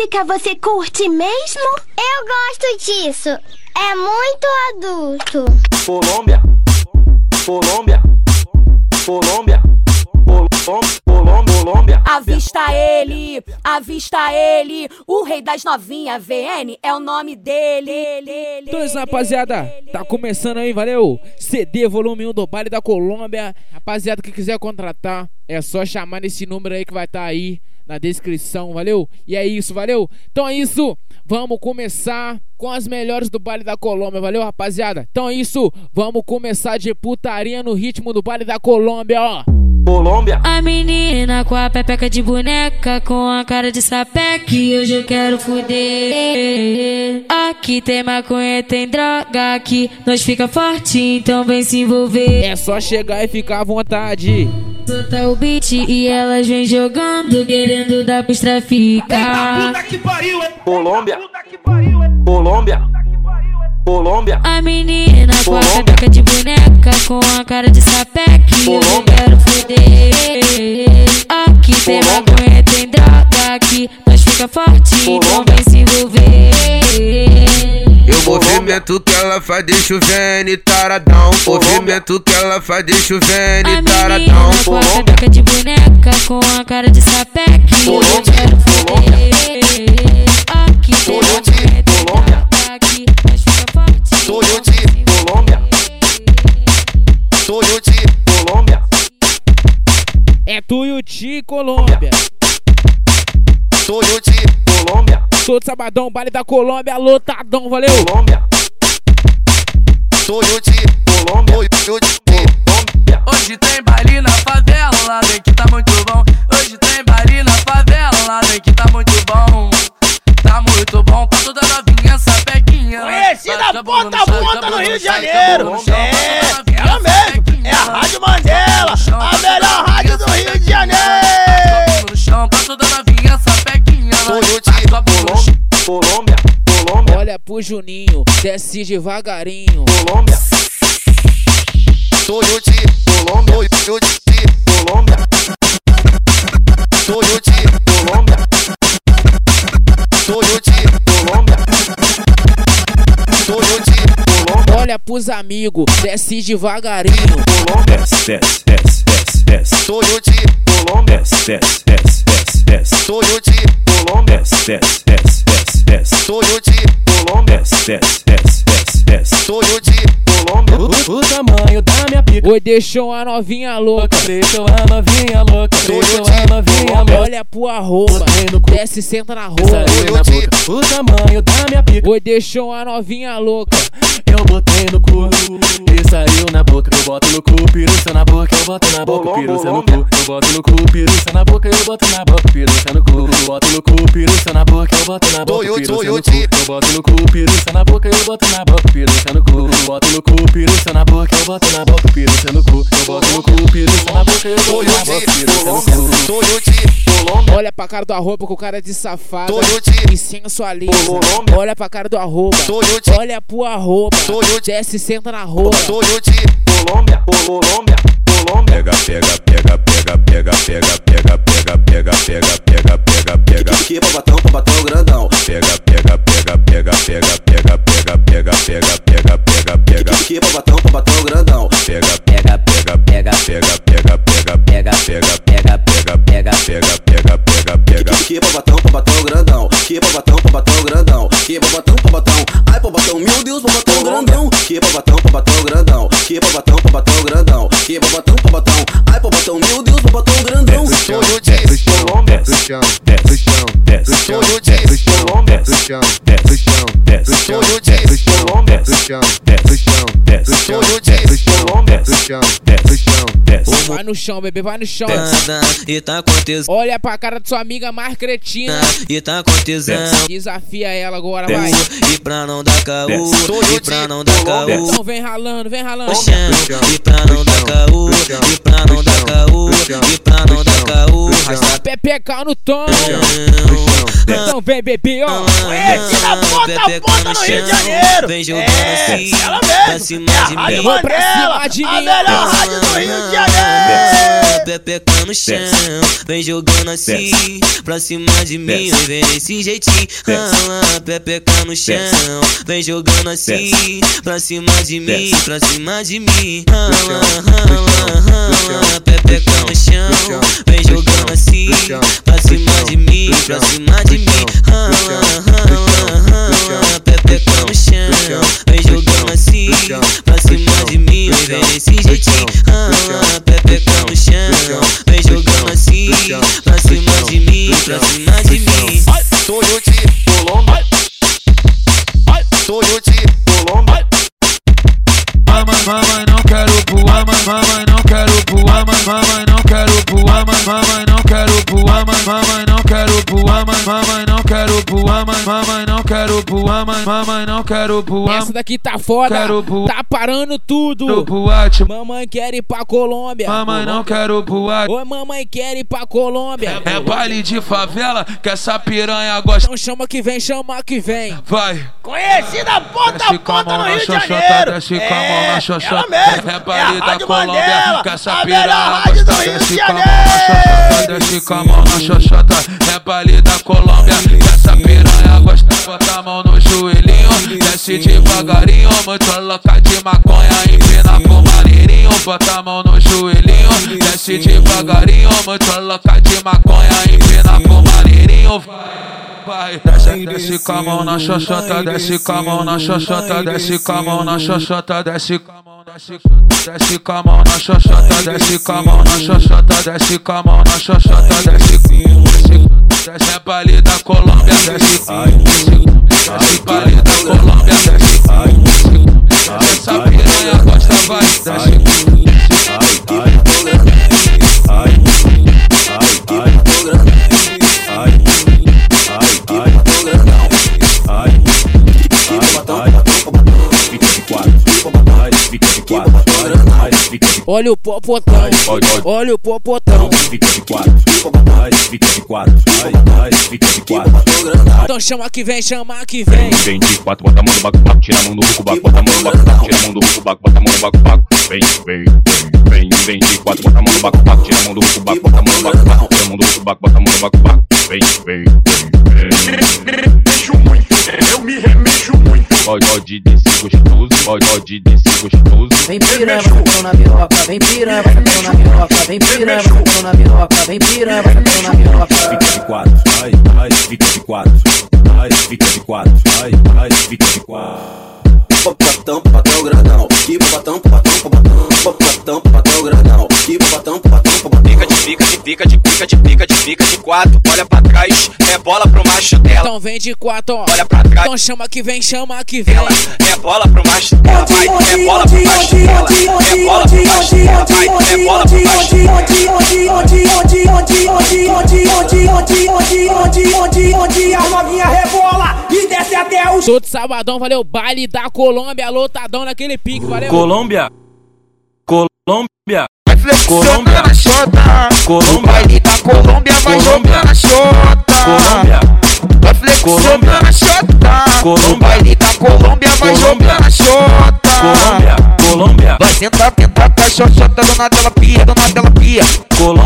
música você curte mesmo? Eu gosto disso. É muito adulto. Colômbia, Colômbia, Colômbia, Colômbia. Avista ele, avista ele, o rei das novinhas, VN é o nome dele. Então isso, rapaziada, tá começando aí, valeu? CD volume 1 do Baile da Colômbia. Rapaziada que quiser contratar, é só chamar nesse número aí que vai estar tá aí na descrição, valeu? E é isso, valeu? Então é isso, vamos começar com as melhores do baile da Colômbia, valeu, rapaziada? Então é isso, vamos começar de putaria no ritmo do baile da Colômbia, ó. Colômbia. A menina com a pepeca de boneca, com a cara de sapeque, hoje eu quero fuder. Aqui tem maconha, tem droga, aqui nós fica forte, então vem se envolver. É só chegar e ficar à vontade. Solta o beat e elas vem jogando, querendo dar pros traficar. Colômbia. Colômbia. Colômbia. A menina com a pepeca de boneca, com a cara de sapeque, hoje eu quero fuder. Aqui tem maconha, tem droga, aqui nós fica forte, então vem se envolver. E o movimento que ela faz deixa o Vene taradão. Movimento que ela faz deixa o Vene A taradão. com a pepeca de boneca, com a cara de sapeque, eu quero fuder. Aqui tem maconha, tem droga, forte, então vem se envolver. Colômbia. Colômbia. É Tuiuti, Colômbia. Toyoti. Colômbia. Todo sabadão, baile da Colômbia, lotadão, valeu? Colômbia. Toyoti. Colômbia. Toyoti. Colômbia. Hoje tem baile na favela, lá vem que tá muito bom. Hoje tem baile na favela, lá vem que tá muito bom. Tá muito bom pra toda novinha. Conhecida ponta a ponta no Rio de Janeiro. É, ela mesmo. É a Rádio Mandela, a melhor rádio do Rio de Janeiro. No chão pra toda novinha essa pequinha. Toyoti. Tá com a bunda no chão. Colômbia. Colômbia. Olha pro Juninho, desce devagarinho. Colômbia. Toyoti. Colômbia. Toyoti. Colômbia. Toyoti. Olha pros amigos, desce devagarinho. Colômbia. Desce, desce, desce, desce, Toyoti. Colômbia. desce, desce, desce, desce, desce, Toyoti. Colômbia. desce, desce, desce, desce, desce, Toyoti. Colômbia. desce, desce, desce. Toyoti. Colômbia. O tamanho da minha pica. Oi, deixou a novinha louca. Deixa a novinha louca. Deixa a novinha louca. Olha pro arroba, desce e senta na rola. Saiu na boca. O tamanho da minha pica. Oi, deixou a novinha louca. Eu botei no cu e saiu na boca. Eu boto no cu, piruça na boca. Eu boto na boca, piruça no cu. Eu boto no cu, piruça na boca. Eu boto na boca, piruça no cu. Eu boto no cu, piruça na boca. Eu boto na boca, piruça no cu. Eu boto no cu, piruça na boca. Eu boto na boca, piruça no cu. Eu boto no cu, piruça na boca. Eu boto na boca, piruça no cu. Eu boto no cu, piruça na boca. Eu boto na boca, piruça no cu. Olha pra cara do arroba com cara de safada Toyoti. e sensualiza. Colômbia. Olha pra cara do arroba. Olha pro arroba. Desce e senta na. Toyoti. Colômbia. Colômbia. Colômbia. Pega, pega, pega, pega, pega, pega, pega, pega, pega, pega, pega, pega, pega. Que babatão, babatão grandão. Pega, pega, pega, pega, pega, pega, pega, pega, pega, pega, pega, pega. Que babatão, babatão grandão. Pega, pega, pega, pega, pega, pega, pega, pega, pega, pega, pega, pega, pega, pega, pega, pega. Que babatão, babatão grandão. Que babatão, babatão grandão. Que babatão, babatão. Ai, babatão, meu Deus, babatão grandão. Que babatão, babatão grandão. Que babatão, babatão grandão. Que pabatão, pabatão. Ai, pabatão, meu Deus, pabatão grandão. Sonho de Colômbia, do chão, do chão, do chão. Sonho de Colômbia, do chão, do chão, do chão. Sonho de Colômbia, do chão, do chão, do chão. Sonho de Colômbia, do chão. Vai no chão, bebê, vai no chão. E tá acontecendo, Olha pra cara de sua amiga mais cretina. e tá acontecendo. Desafia ela agora, vai. E pra não dar caô, e pra não dar caô. Então vem ralando, vem ralando. chão, e pra não dar caô, e pra não dar caô, e pra não dar caô, Pepeca no tom. Então vem, bebê, ó. Ponta a ponta no Rio de Janeiro. Vem jogando assim, ela mesmo. Pra cima de mim. Vou pra cima de A melhor rádio do Rio de Janeiro. Pepeca no chão, vem jogando assim, pra cima de mim, vem desse jeitinho. Ah, Pepeca no chão, vem jogando assim, pra cima de mim, pra cima de mim. Ah, ah, ah, Pepeca no chão, vem jogando assim, pra cima de mim, pra cima de mim. me. Voar. Essa daqui tá foda. Tá parando tudo. Boate, Mamãe quer ir pra Colômbia. mamãe, não quero voar. Oi, mamãe quer ir pra Colômbia. É baile de favela que essa piranha gosta. Então chama que vem, chama que vem. Vai. Conheci na ponta a ponta no na Rio de Janeiro. desce com a mão na ela xoxota. É É baile da Colômbia, que essa a piranha gosta. Desce com a mão na xoxota, desce com a mão na xoxota. É baile da Colômbia, que essa piranha gosta. Bota a mão no joelhinho, desce devagarinho. Muito louca de maconha, empina com maneirinho. Bota a mão no joelhinho, desce devagarinho. Muito louca de maconha, empina com maneirinho. Vai, desce, desce com a mão na xoxota, desce com a mão na xoxota, desce com a mão na xoxota, desce com a mão, desce, desce com a mão na xoxota, desce com a mão na xoxota, desce com a mão na xoxota, desce, desce, desce é baile da Colômbia, desce, desce, desce baile da Colômbia, desce, desce, essa piranha gosta, vai, desce, Olha o popotão. Olha o popotão. Então chama que vem, chama que vem. Vem de quatro, bota a mão no baco, baco, tira a mão do ruco, baco, bota a mão no baco, baco, tira a mão do ruco, baco, bota a mão no baco, baco. Vem, vem, vem, vem, vem de quatro, bota a mão no baco, baco, tira a mão do baco, bota a mão no baco, baco, tira a mão do baco, bota a mão no baco, baco. Vem, vem, vem. Mexo muito, eu me remexo muito. Pode, pode descer gostoso, pode, pode descer gostoso. Vem piranha, vai sentando na piroca, vem piranha, vai sentando na piroca, vem piranha, vai sentando na piroca, vem piranha, vai sentando na piroca. Fica de quatro, ai, ai, fica de quatro, ai, fica de quatro, ai, ai, fica de quatro tampa pra tampa até o grandão. Tampa, tampa, tampa, tampa popatão, popatão, popatão. Popatão, popatão grandão. Que popatão, popatão, popatão. Fica de fica de fica de fica de fica de fica de quatro. Olha pra trás, é bola pro macho dela. Então vem de quatro, ó. Olha pra trás. Então chama que vem, chama que vem. É bola pro macho dela, vai. É bola pro macho dela. É bola pro macho dela, vai. É bola pro macho dela. Todo sabadão, valeu, baile da Colômbia, lotadão naquele pique, valeu. Colômbia. Colômbia. Colômbia na xota. Colômbia. O baile da Colômbia vai jogar na xota. Colômbia. Vai flexionando na xota. Colômbia. O baile da Colômbia vai Colômbia. jogar na xota. Colômbia. Colômbia. Vai sentar, tentar com a xoxota, do nada ela pia, do nada ela pia. Colômbia.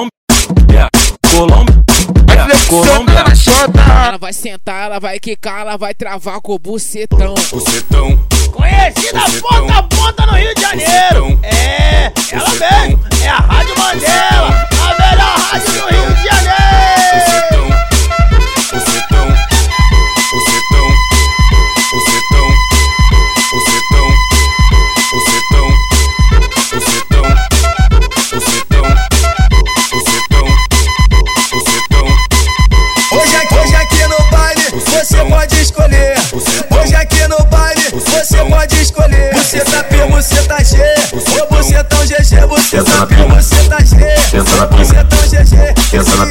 Na xota. Ela vai sentar, ela vai quicar, ela vai travar com o bucetão. Bucetão, Conheci na Bucetão. ponta a ponta no Rio de Janeiro. Bucetão. É, ela Bucetão. mesmo. É a Rádio Mandela, a melhor rádio do Rio de Janeiro. você pode escolher. Você tá P, tá G. Ou bucetão tá GG, Você tá P, tá G. Bucetão GG. Pensa na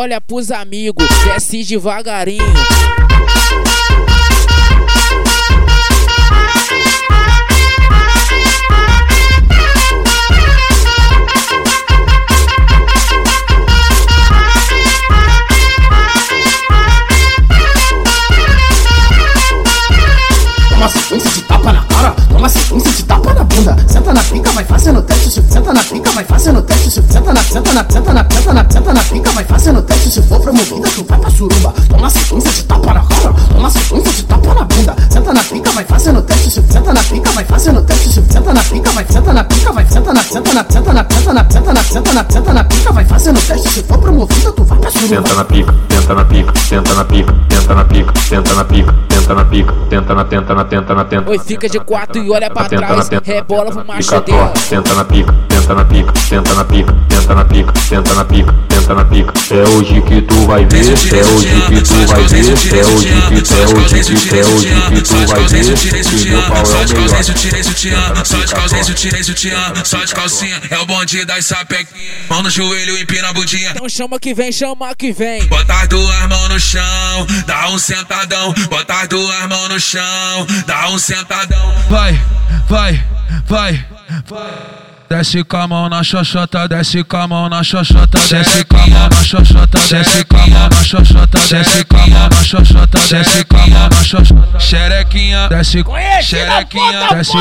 Olha pros amigos, desce devagarinho. senta na, senta na, senta na, na pica, vai fazendo teste. Se for promovida, tu vai pra suruba. Toma sequência de tapa na cara, toma sequência de tapa na bunda. Senta na pica, vai fazendo teste. Se senta na pica, vai fazendo teste. Se senta na pica, vai senta na pica, vai senta na senta na senta na senta na senta na senta na senta na pica, vai fazendo teste. Se for promovida, tu vai pra. Senta na pica, senta na pica, senta na pica, senta na pica, senta na pica, senta na pica, tenta na tenta na tenta na tenta. Oi, fica de quatro e olha pra Tenta na trás. tenta, Rebola pro macho dela. senta na pica, senta na pica, senta na pica, senta na pica, senta na pica, senta na pica. É hoje que tu vai ver, é hoje que tu vai ver, é hoje que é hoje que é hoje que é hoje que tu vai ver. Meu pau é tirei sutiã, só de tirei sutiã, só de calcinha, é o bonde das sapequinhas. Mão no joelho, empina a bundinha. Então chama que vem, chama que vem. Bota as duas mãos no chão, dá um sentadão. Bota as duas mãos no chão, dá um sentadão. Vai, vai, vai, vai. Desce com a mão na xoxota, desce com a mão na xoxota, desce com a mão na xoxota, desce com a mão na xoxota, desce com a mão na xoxota, desce com a mão na xoxota. Xerequinha, desce xerequinha, desce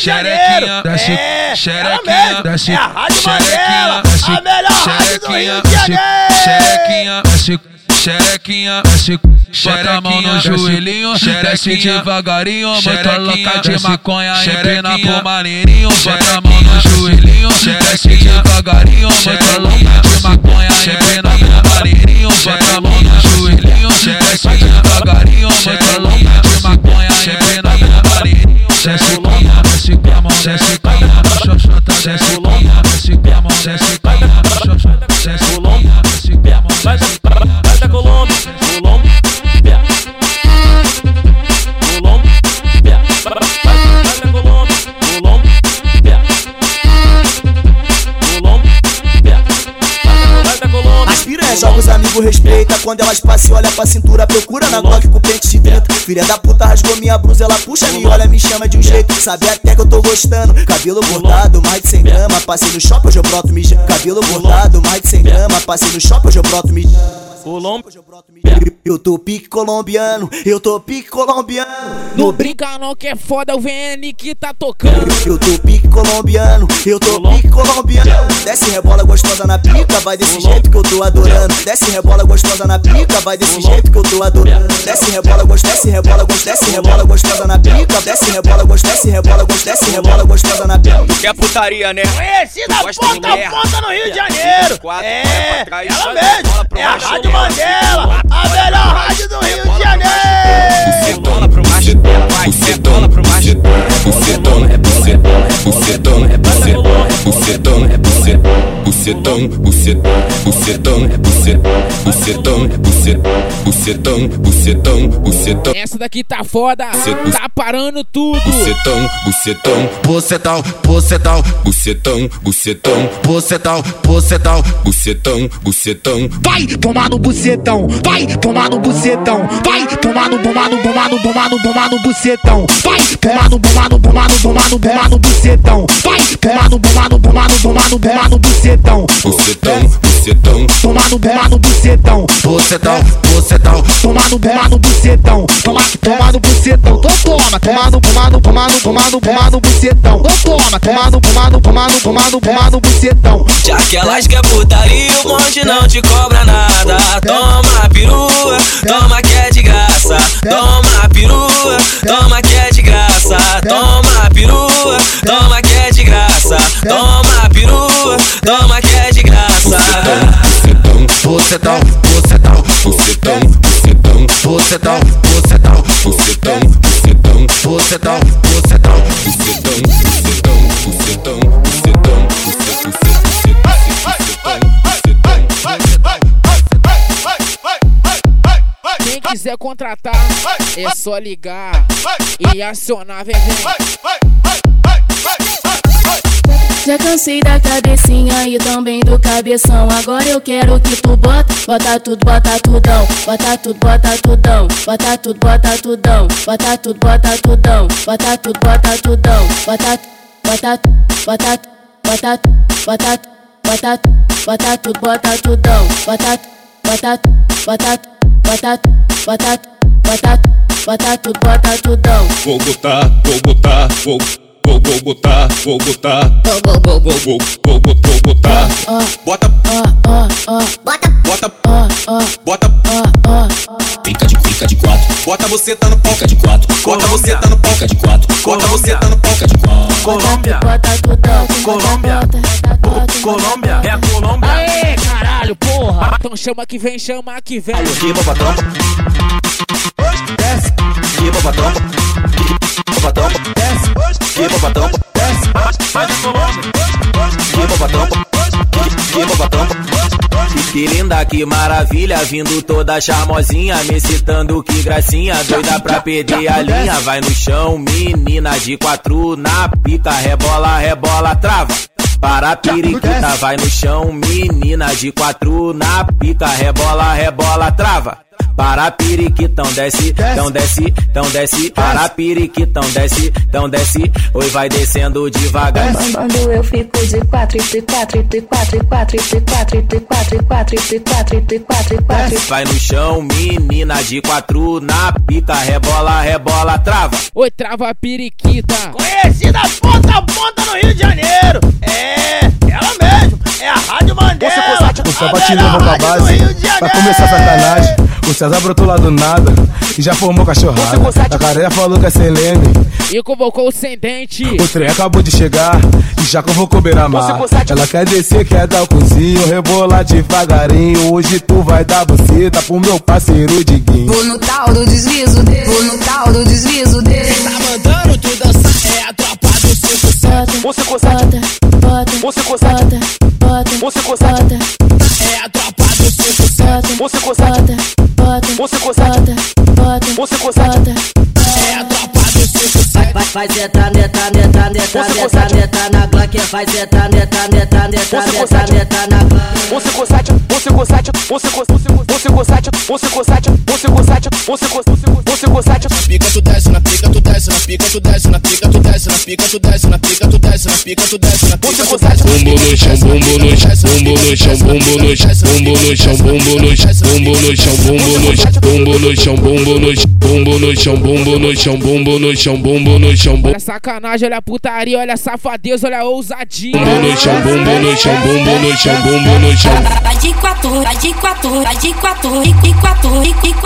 xerequinha, desce xerequinha, desce xerequinha, desce xerequinha, desce xerequinha, desce xerequinha, desce Bota a mão no joelhinho, desce devagarinho Muito louca de maconha, empina pro maneirinho Bota a mão no joelhinho, desce devagarinho Muito louca de maconha, empina pro maneirinho Bota a mão no joelhinho, desce devagarinho Quando elas passam olha pra cintura Procura na Glock com pente de 30 Filha da puta rasgou minha blusa Ela puxa, me olha, me chama de um jeito. Sabe até que eu tô gostando. Cabelo bordado, mais de 100 grama Passei no shopping, hoje eu broto mijando. Cabelo bordado, mais de 100 grama Passei no shopping, hoje eu broto mijando Colômbia, eu tô pique colombiano, eu tô pique colombiano. Não brinca não que é foda o VN que tá tocando. Eu tô pique colombiano, eu tô pique colombiano. Desce rebola gostosa na pica, vai desse jeito que eu tô adorando. Desce rebola gostosa na pica, vai desse jeito que eu tô adorando. Desce rebola gostosa, desce rebola gostosa, desce rebola gostosa na pica. Gostosa, rebola gostosa, rebola gostosa na pica. Que é putaria, né? Conhecida ponta a ponta no Rio de Janeiro. Quatro, É, vai ela mesmo. É a Rádio dela. Mandela, a melhor rádio do Rio de Janeiro. Bola pro macho dela, vai, é bola pro macho dela. Bucetão, é bucetão, é bucetão, bucetão, é bucetão, bucetão, bucetão, bucetão, é bucetão, bucetão, bucetão, bucetão, bucetão, Essa daqui tá foda, tá parando tudo. bucetão, bucetão, bucetal, bucetal, bucetão, bucetão, bucetal, bucetal, bucetão, bucetão. Vai tomar no bucetão, vai tomar no bucetão, vai tomar no tomar no tomar no tomar no tomar no bucetão, vai tomar no tomar no tomar no tomar no tomar no bucetão, vai tomar no tomar no tomar no tomar no tomar no bucetão, Bucetão, bucetão, tomar no tomar no bucetão, bucetal, bucetal, tomar no tomar no bucetão, toma tomar no bucetão, então toma, tomar no tomar no tomar no tomar no tomar no bucetão, toma, tomar no tomar no tomar no tomar no tomar no bucetão. Já que elas quer putaria, o bonde não te cobra nada. Toma perua, toma que é de graça. Toma perua, toma que é de graça. Toma perua, toma que é de graça. Toma toma que é de graça. bucetal, bucetal, bucetão, bucetão, bucetal, bucetal, bucetão, bucetão, bucetal, bucetal, bucetão, bucetão, bucetão, bucetão, bucetão, Quem quiser contratar, é só ligar e acionar, vem, vem. Já cansei da cabecinha e também do cabeção. Agora eu quero que tu bota, bota tudo, bota tudão. Bota tudo, bota tudão. Bota tudo, bota tudão. Bota tudo, bota tudão. Bota tudo, bota tudão. Bota, bota, bota, bota, bota, bota, bota tudo, bota tudão. Bota, bota, bota, bota, bota, bota, bota tudo, bota tudão. Vou botar, vou botar, vou vou, vou botar, vou botar, vou, vou, vou, vou, vou, vou, vou, vou botar. Bota, bota, bota, bota, Fica de, fica de quatro. bota você tá no pau, Fica de quatro. bota você tá no pau, Fica de quatro. bota você tá no pau, Fica de quatro. Colômbia, Colômbia, Colômbia, é a Colômbia. Aê, caralho, porra. Então chama que vem, chama que vem. que bobatão, Desce, que bobatão, que bobatão, que bobatão, vai de Colômbia. que bobatão, que bobatão. Que linda, que maravilha, vindo toda charmosinha, me citando que gracinha, doida pra perder a linha. Vai no chão, menina de quatro na pica, rebola, rebola, trava. Para a periquita, vai no chão, menina de quatro na pica, rebola, rebola, trava. Para a periquitão desce, tão desce, tão desce, para a periquitão desce, tão desce, oi vai descendo devagar. Quando eu fico de quatro, de quatro, de quatro, de quatro, de quatro, de quatro, de quatro, de quatro, de quatro, de quatro. Vai no chão, menina de quatro na pica, rebola, rebola, trava. Oi, trava a periquita. Conhecida ponta a ponta no Rio de Janeiro. É, ela mesmo. É a Rádio Mandela. O Samba a te levou pra base Pra começar a sacanagem. O César brotou lá do nada E já formou cachorrada. A careia falou que é sem leme. E convocou o sem dente. O trem acabou de chegar E já convocou beira-mar Ela quer descer, quer dar o cozinho Rebolar devagarinho. Hoje tu vai dar buceta Pro meu parceiro Diguinho. Vou no tal do deslizo dele, vou no tal do deslizo dele. Tá mandando tu dançar, é a tropa do 5 Você consegue, bota, você consegue, bota, você consegue você gozar bota, você gozar bota, você gozar é a tropa do cinco sai vai zeta neta neta neta neta neta na black vai é, zeta neta neta neta neta neta na você gozar você gozar você gozar você gozar você gozar você consegue, você consegue, você consegue. Pica tu desce, na pica tu desce, na pica tu desce, na pica tu desce, na pica tu desce, na pica tu desce, na pica tu desce, na pica tu desce. Bumbo no chão, bumbo no chão, bumbo no chão, bumbo no chão, bumbo no chão, bumbo no chão, bumbo no chão, bumbo no chão, bumbo no chão, bumbo no chão, bumbo no chão, bumbo no chão, bumbo no chão, bumbo no chão, Olha a sacanagem, olha a putaria, olha a safadeza, olha a ousadia. bumbo no chão, bumbo no chão, bumbo no chão, bumbo no chão. Vai de quatro, vai de quatro, vai de quatro, e e quatro,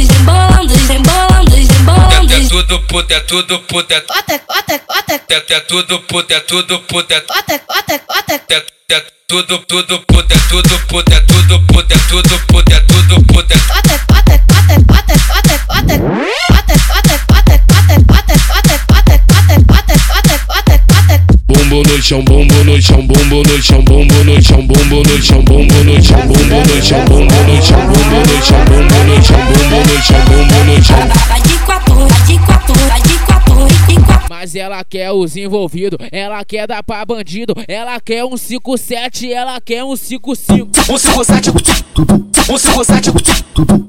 rebolando, rebolando. É tudo puta, é tudo puta, Bota, bota, bota, é tudo puta, é tudo puta, bota, bota, bota. é tudo, tudo puta, é tudo puta, é tudo puta, é tudo puta, é tudo puta. Bota, bota, bota, bota, bota, bota. No chão, bumbo no chão, bumbo no chão, bumbo no chão, bumbo no chão, bumbo no chão, bumbo no chão, bumbo no chão, bumbo no chão, bumbo no chão, bumbo no chão, bumbo no chão. Vai de quatro, vai de quatro, vai de Mas ela quer os envolvidos, ela quer dar pra bandido, ela quer um 5-7, ela quer um 5-5. Um 57, um 57,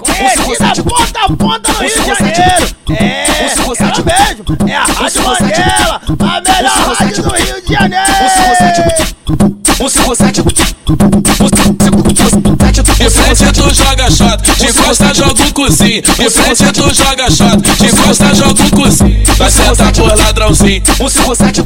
Conhecida ponta a ponta no Rio de Janeiro. É, ela mesmo. É a Rádio Mandela. A melhor rádio do Rio de Janeiro. um 57, De frente tu joga shot, de costa joga o cozinho. De frente tu joga shot, de costa joga o cozinho. Vai sentar por ladrãozinho, um 57,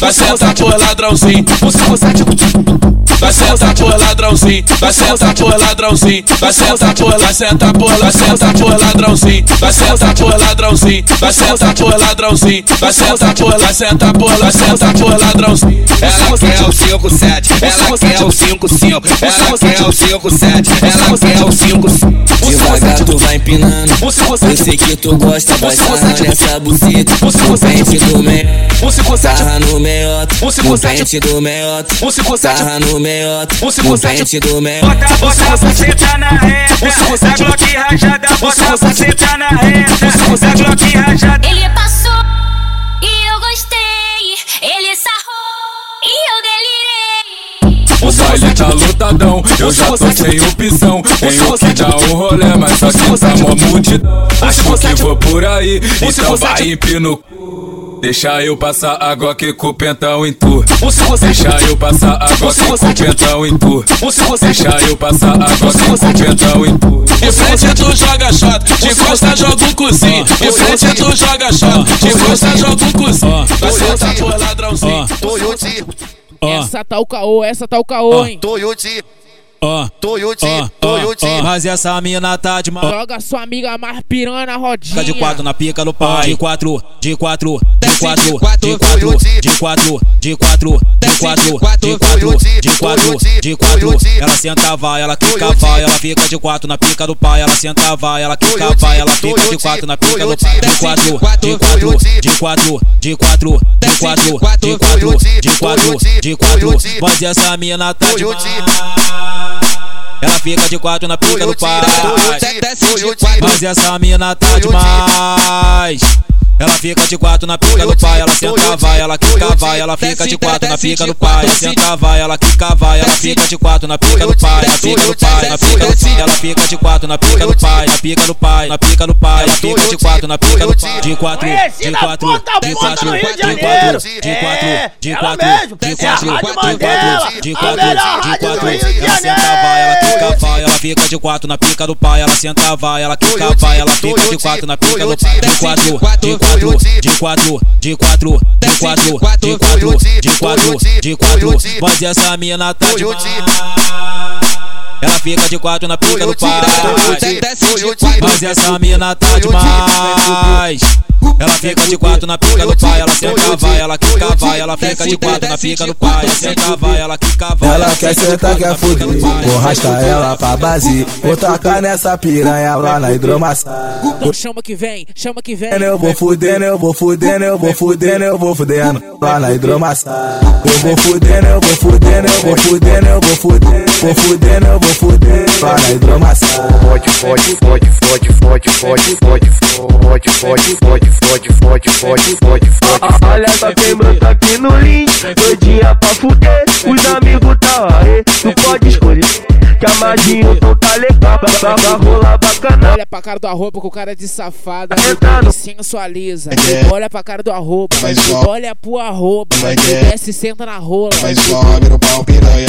vai sentar por ladrãozinho. um 57, Vai sentar por ladrãozinho, vai sentar por ladrãozinho, vai sentar por, vai sentar por, vai sentar por ladrãozinho, vai sentar por ladrãozinho, vai sentar por ladrãozinho, vai sentar por, vai sentar por, vai sentar por ladrãozinho. Ela quer o 57, ela quer o 55, ela quer o 57, ela quer o 55. Devagar tu vai empinando. Eu sei que tu gosta, vai sarrar nessa buceta. No pente do meiota, sarra no meiota. No pente do meiota, sarra no meiota. No pente do meiota. Bota, bota a buceta na reta, da Glock rajada, bota a buceta na reta, da Glock rajada. Ele passou e eu gostei. Ele sarrou baile tá lotadão. Eu já tô sem opção. Tenho que dar um rolê, mas só que tá mó multidão. Acho que vou por aí, então vai empino. Deixa eu passar água aqui com o pentão em tu. Deixa eu passar água aqui com o pentão em tu. Deixa eu passar água aqui com o pentão em tu. De frente tu joga shot, de costa joga um cozinho. De frente tu joga shot, de costa joga um cozinho. Vai sentar por ladrãozinho. Essa tá o caô, essa tá o caô, hein? Toyota. Ó, Toyota. ó, mas essa mina tá de mal. Joga sua amiga mais piranha na rodinha. Fica de quatro na pica do pai. De quatro, de quatro, de quatro, de quatro, de quatro, de quatro, de quatro, de quatro, de quatro, de quatro. Ela senta, vai, ela quica, vai, ela fica de quatro na pica do pai. Ela senta, vai, ela quica, vai, ela fica de quatro na pica do pai. De quatro, de quatro, de quatro, de quatro, de quatro, de quatro, de quatro, de quatro. Mas essa mina tá de mal. Ela fica de quatro na pica do pai. Mas essa mina tá demais. Ela fica de quatro na pica do pai, ela senta, vai, ela quica, vai, ela fica de quatro na pica do pai, ela senta, vai, ela quica, vai, ela fica de quatro na pica do pai, na pica do pai, na pica do pai, ela fica de quatro na pica do pai, na pica do pai, na pica do pai, ela fica de quatro na pica do pai, de quatro, de quatro, de quatro, de quatro, de quatro, de quatro, de quatro, de quatro, de quatro, de quatro, ela senta, vai, ela quica, vai, ela fica de quatro na pica do pai, ela senta, vai, ela quica, vai, ela fica de quatro na pica do pai, de quatro, de quatro, de quatro, de quatro, de quatro, de quatro, de quatro, de quatro. Mas essa mina tá demais. Ela fica de quatro na pica do pai. Mas essa mina tá demais. Ela fica de quatro na pica do pai, ela senta, vai, ela quica, vai, ela fica de quatro na pica do pai, ela senta, vai, ela quica, vai. Ela quer sentar, quer fuder. Vou arrastar ela pra base. Vou tacar nessa piranha lá na hidromassagem. Então chama que vem, chama que vem. Eu vou fudendo, eu vou fudendo, eu vou fudendo, eu vou fudendo. Lá na hidromassagem. Eu vou fudendo, eu vou fudendo, eu vou fudendo, eu vou fudendo. Vou fudendo, eu vou Lá na hidromassagem. Fode, fode, fode, fode, fode, fode, fode, fode, fode, fode, fode, fode, fode, fode, fode. Olha só quem brota aqui no link, doidinha pra fuder, os amigos tá aí, tu pode escolher. Que a magia então tá legal, pra, pra rolar bacana. Olha pra cara do arroba que o cara é de safada. entrando. Me sensualiza. É. Olha pra cara do arroba. Olha pro arroba. Desce e senta na rola. Vai sobe no pau piranha.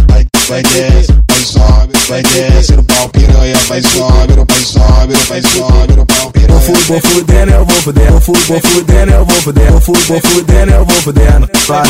Vai, vai, desce. Vai sobe, vai desce no pau piranha. Vai sobe, no vai sobe, no vai sobe no pau piranha. Vou fu- vou fudendo, eu vou fudendo, vou fu- vou fudendo, eu vou fudendo, vou fu- vou fudendo, eu vou fudendo,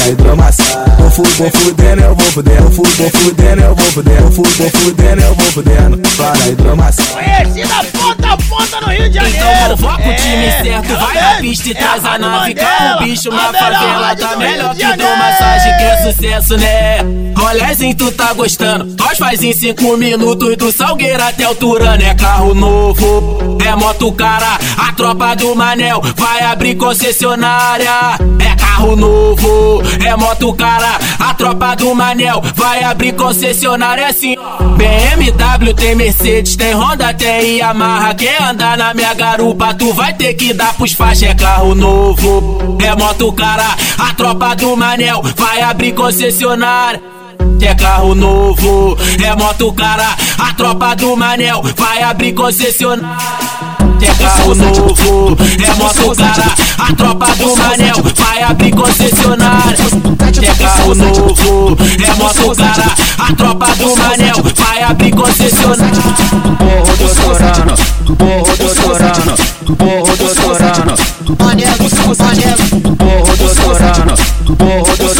hidromassagem. Vou fu- vou fudendo, eu vou fudendo, vou fu- vou fudendo, eu vou fudendo, vou fu- vou fudendo, eu vou fudendo, lá na hidromassagem. Conhecida ponta a ponta no Rio de Janeiro. Então convoca o time É, certo, vai na pista e É traz a nave. Cai o bicho na favela, tá melhor que Janeiro. massagem que é sucesso, né? Rolezinho, tá gostando. Nós faz em cinco minutos do Salgueiro até o Turano. É carro novo, é moto cara. A tropa do Manel vai abrir concessionária. É carro novo, é moto cara. A tropa do Manel vai abrir concessionária. É assim, ó. BMW tem Mercedes, tem Honda, tem Yamaha. Quer andar na minha garupa, tu vai ter que dar pros faixas. É carro novo, é moto cara. A tropa do Manel vai abrir concessionária. É carro novo, é moto cara. A tropa do Manel vai abrir concessionária. É carro novo, é moto cara. A tropa do Manel vai abrir concessionária. É carro novo, é moto cara. A tropa do Manel vai abrir concessionária. Porro doutorano, porro doutorano, porro doutorano. Manel, Manel. Porro doutorano, porro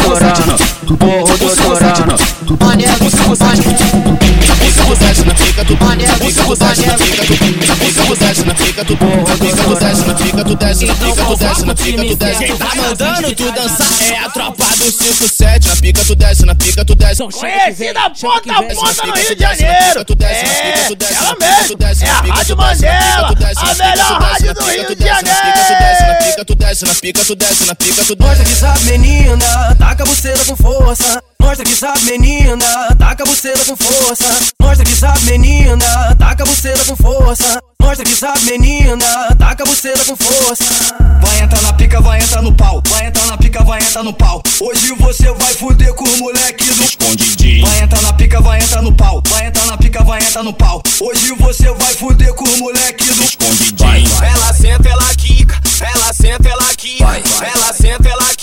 doutorano, porro doutorano. Manel, Manel. Pica do desce na pica do Manel, pica do desce na pica do pica do desce na pica do desce na pica do desce na pica do desce na desce quem tá mandando tu dançar é a tropa do 57 na pica tu desce na pica tu desce Conhecida ponta a ponta no Rio de Janeiro. É, ela mesmo. É a Rádio Mandela, a melhor rádio do Rio de Janeiro. pica tu desce na pica tu desce na pica tu Mostra que sabe, menina, taca a buceira com força. Mostra que sabe, menina, taca a buceira com força. Mostra que sabe, menina, taca a buceira com força. Mostra que sabe, menina, taca a buceta com força. Vai entrar na pica, vai entrar no pau. Vai entrar na pica, vai entrar no pau. Hoje você vai fuder com o moleque do escondidinho. Vai entrar na pica, vai entrar no pau. Vai entrar na pica, vai entrar no pau. Hoje você vai fuder com o moleque do escondidinho. Ela senta, ela quica. Ela senta, ela quica. Ela senta, ela quica.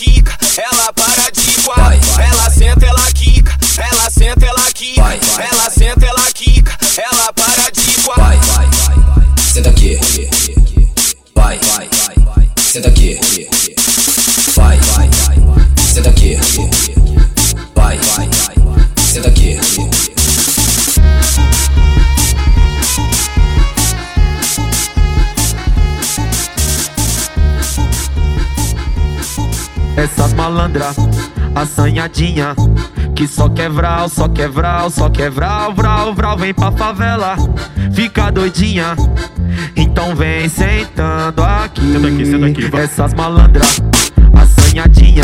Assanhadinha Que só quer vral, só quer vral, só quer vral, vral, Vem pra favela, fica doidinha Então vem sentando aqui Senta aqui, senta aqui, Essas malandra, assanhadinha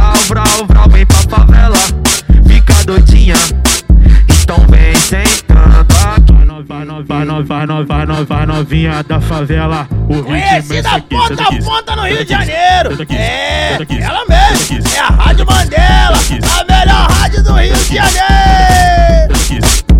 Nova, nova, novinha da favela. O Conhecida ponta a ponta no Rio de Janeiro. É, ela mesmo. É a Rádio Mandela. A melhor rádio do Rio de Janeiro.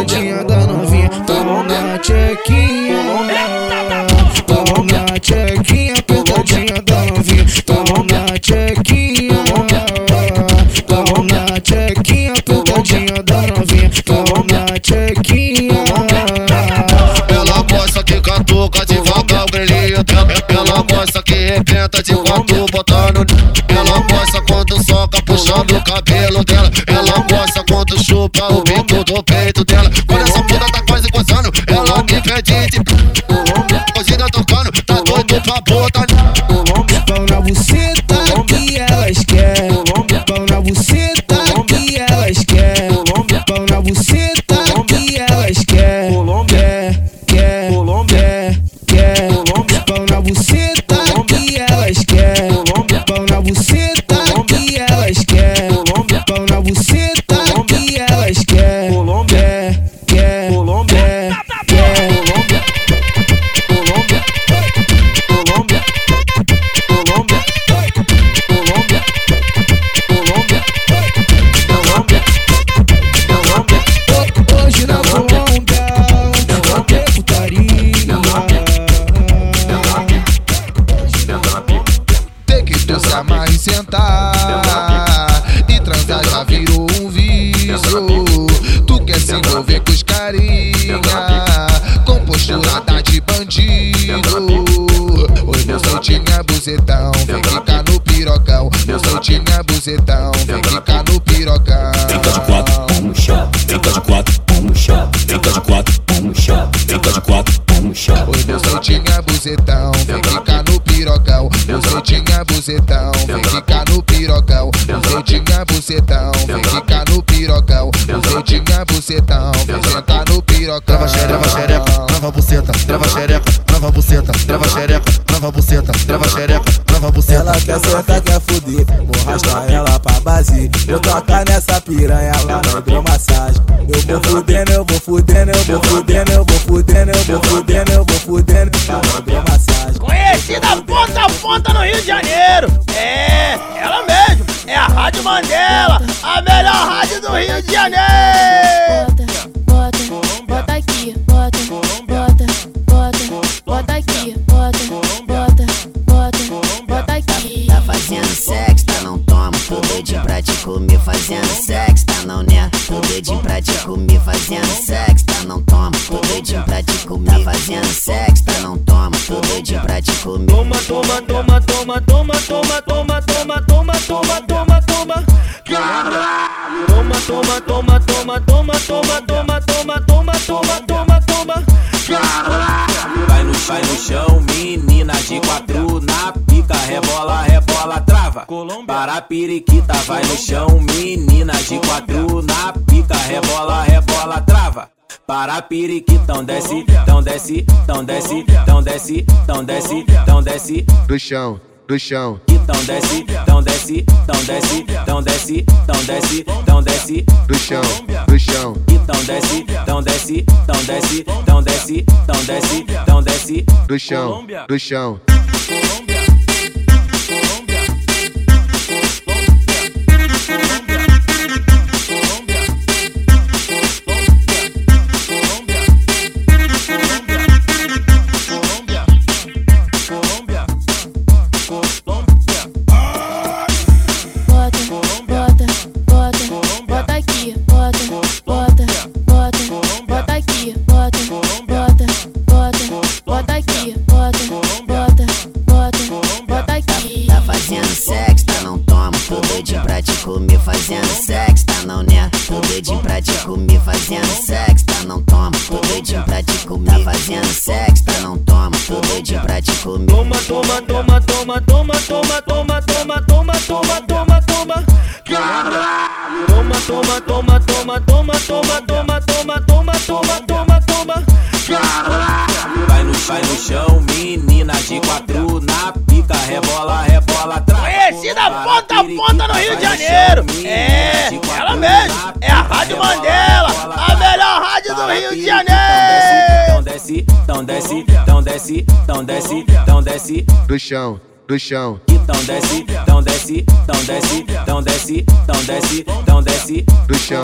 safadinha da novinha. Toma na chequinha. Toma na chequinha, pegadinha da novinha. Toma na chequinha. Toma na chequinha, pegadinha da novinha. Toma na chequinha. Ela gosta que catuca de volta o grelhinho. Ela gosta que repenta de quanto botando. Ela gosta quando soca puxando o cabelo dela. Ela gosta quando chupa o bico do peito dela. Quando essa puta tá quase gozando. Ela me pede de Cozinha tocando, tá doido pra botar bucetão, vem ficar no pirocão. Fica de quatro, pão no chão. Fica de quatro, pão no chão. Fica de quatro, pão no chão. Fica de quatro, pão no chão. Eu soltinha bucetão, vem ficar no pirocão. Eu soltinha bucetão, vem ficar no pirocão. Eu soltinha bucetão, vem ficar no pirocão. Eu soltinha bucetão, vem sentar no pirocão. Trava xereca, xereca, trava buceta, trava xereca, trava buceta, trava xereca, trava buceta, trava xereca, Ela quer sentar, quer fuder, vou arrastar ela pra base. Eu tocar nessa piranha lá na hidromassagem. Eu vou fudendo, eu vou fudendo, eu vou fudendo, eu vou fudendo, eu vou fudendo, eu vou fudendo lá na hidromassagem. Conhecida ponta a ponta no Rio de Janeiro. É, ela mesmo. É a Rádio Mandela, a melhor rádio do Rio de Janeiro. Para a periquitão desce, tão desce, tão desce, tão desce, tão desce, tão desce. Do chão, do chão. Tão desce, tão desce, tão desce, tão desce, tão desce, tão desce. Do chão, do chão. Tão desce, tão desce, tão desce, tão desce, tão desce, tão desce. Do chão, do chão. Bota, Toma, toma, toma, toma, toma, toma, toma, toma, toma, toma. Vai no, vai no chão, menina de quatro na pica, rebola, rebola, trava. Conhecida ponta a ponta no Rio de Janeiro. É, ela mesmo. É a Rádio Mandela, a melhor rádio do Rio de Janeiro. Tão desce, tão desce, tão desce, tão desce, tão desce. Do chão, no chão. Então desce, então desce, então desce, então desce, então desce, então desce chão,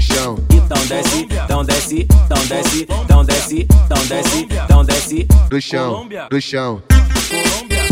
chão. Então desce, então desce, então desce, então desce, então desce, então desce chão, chão. Colômbia.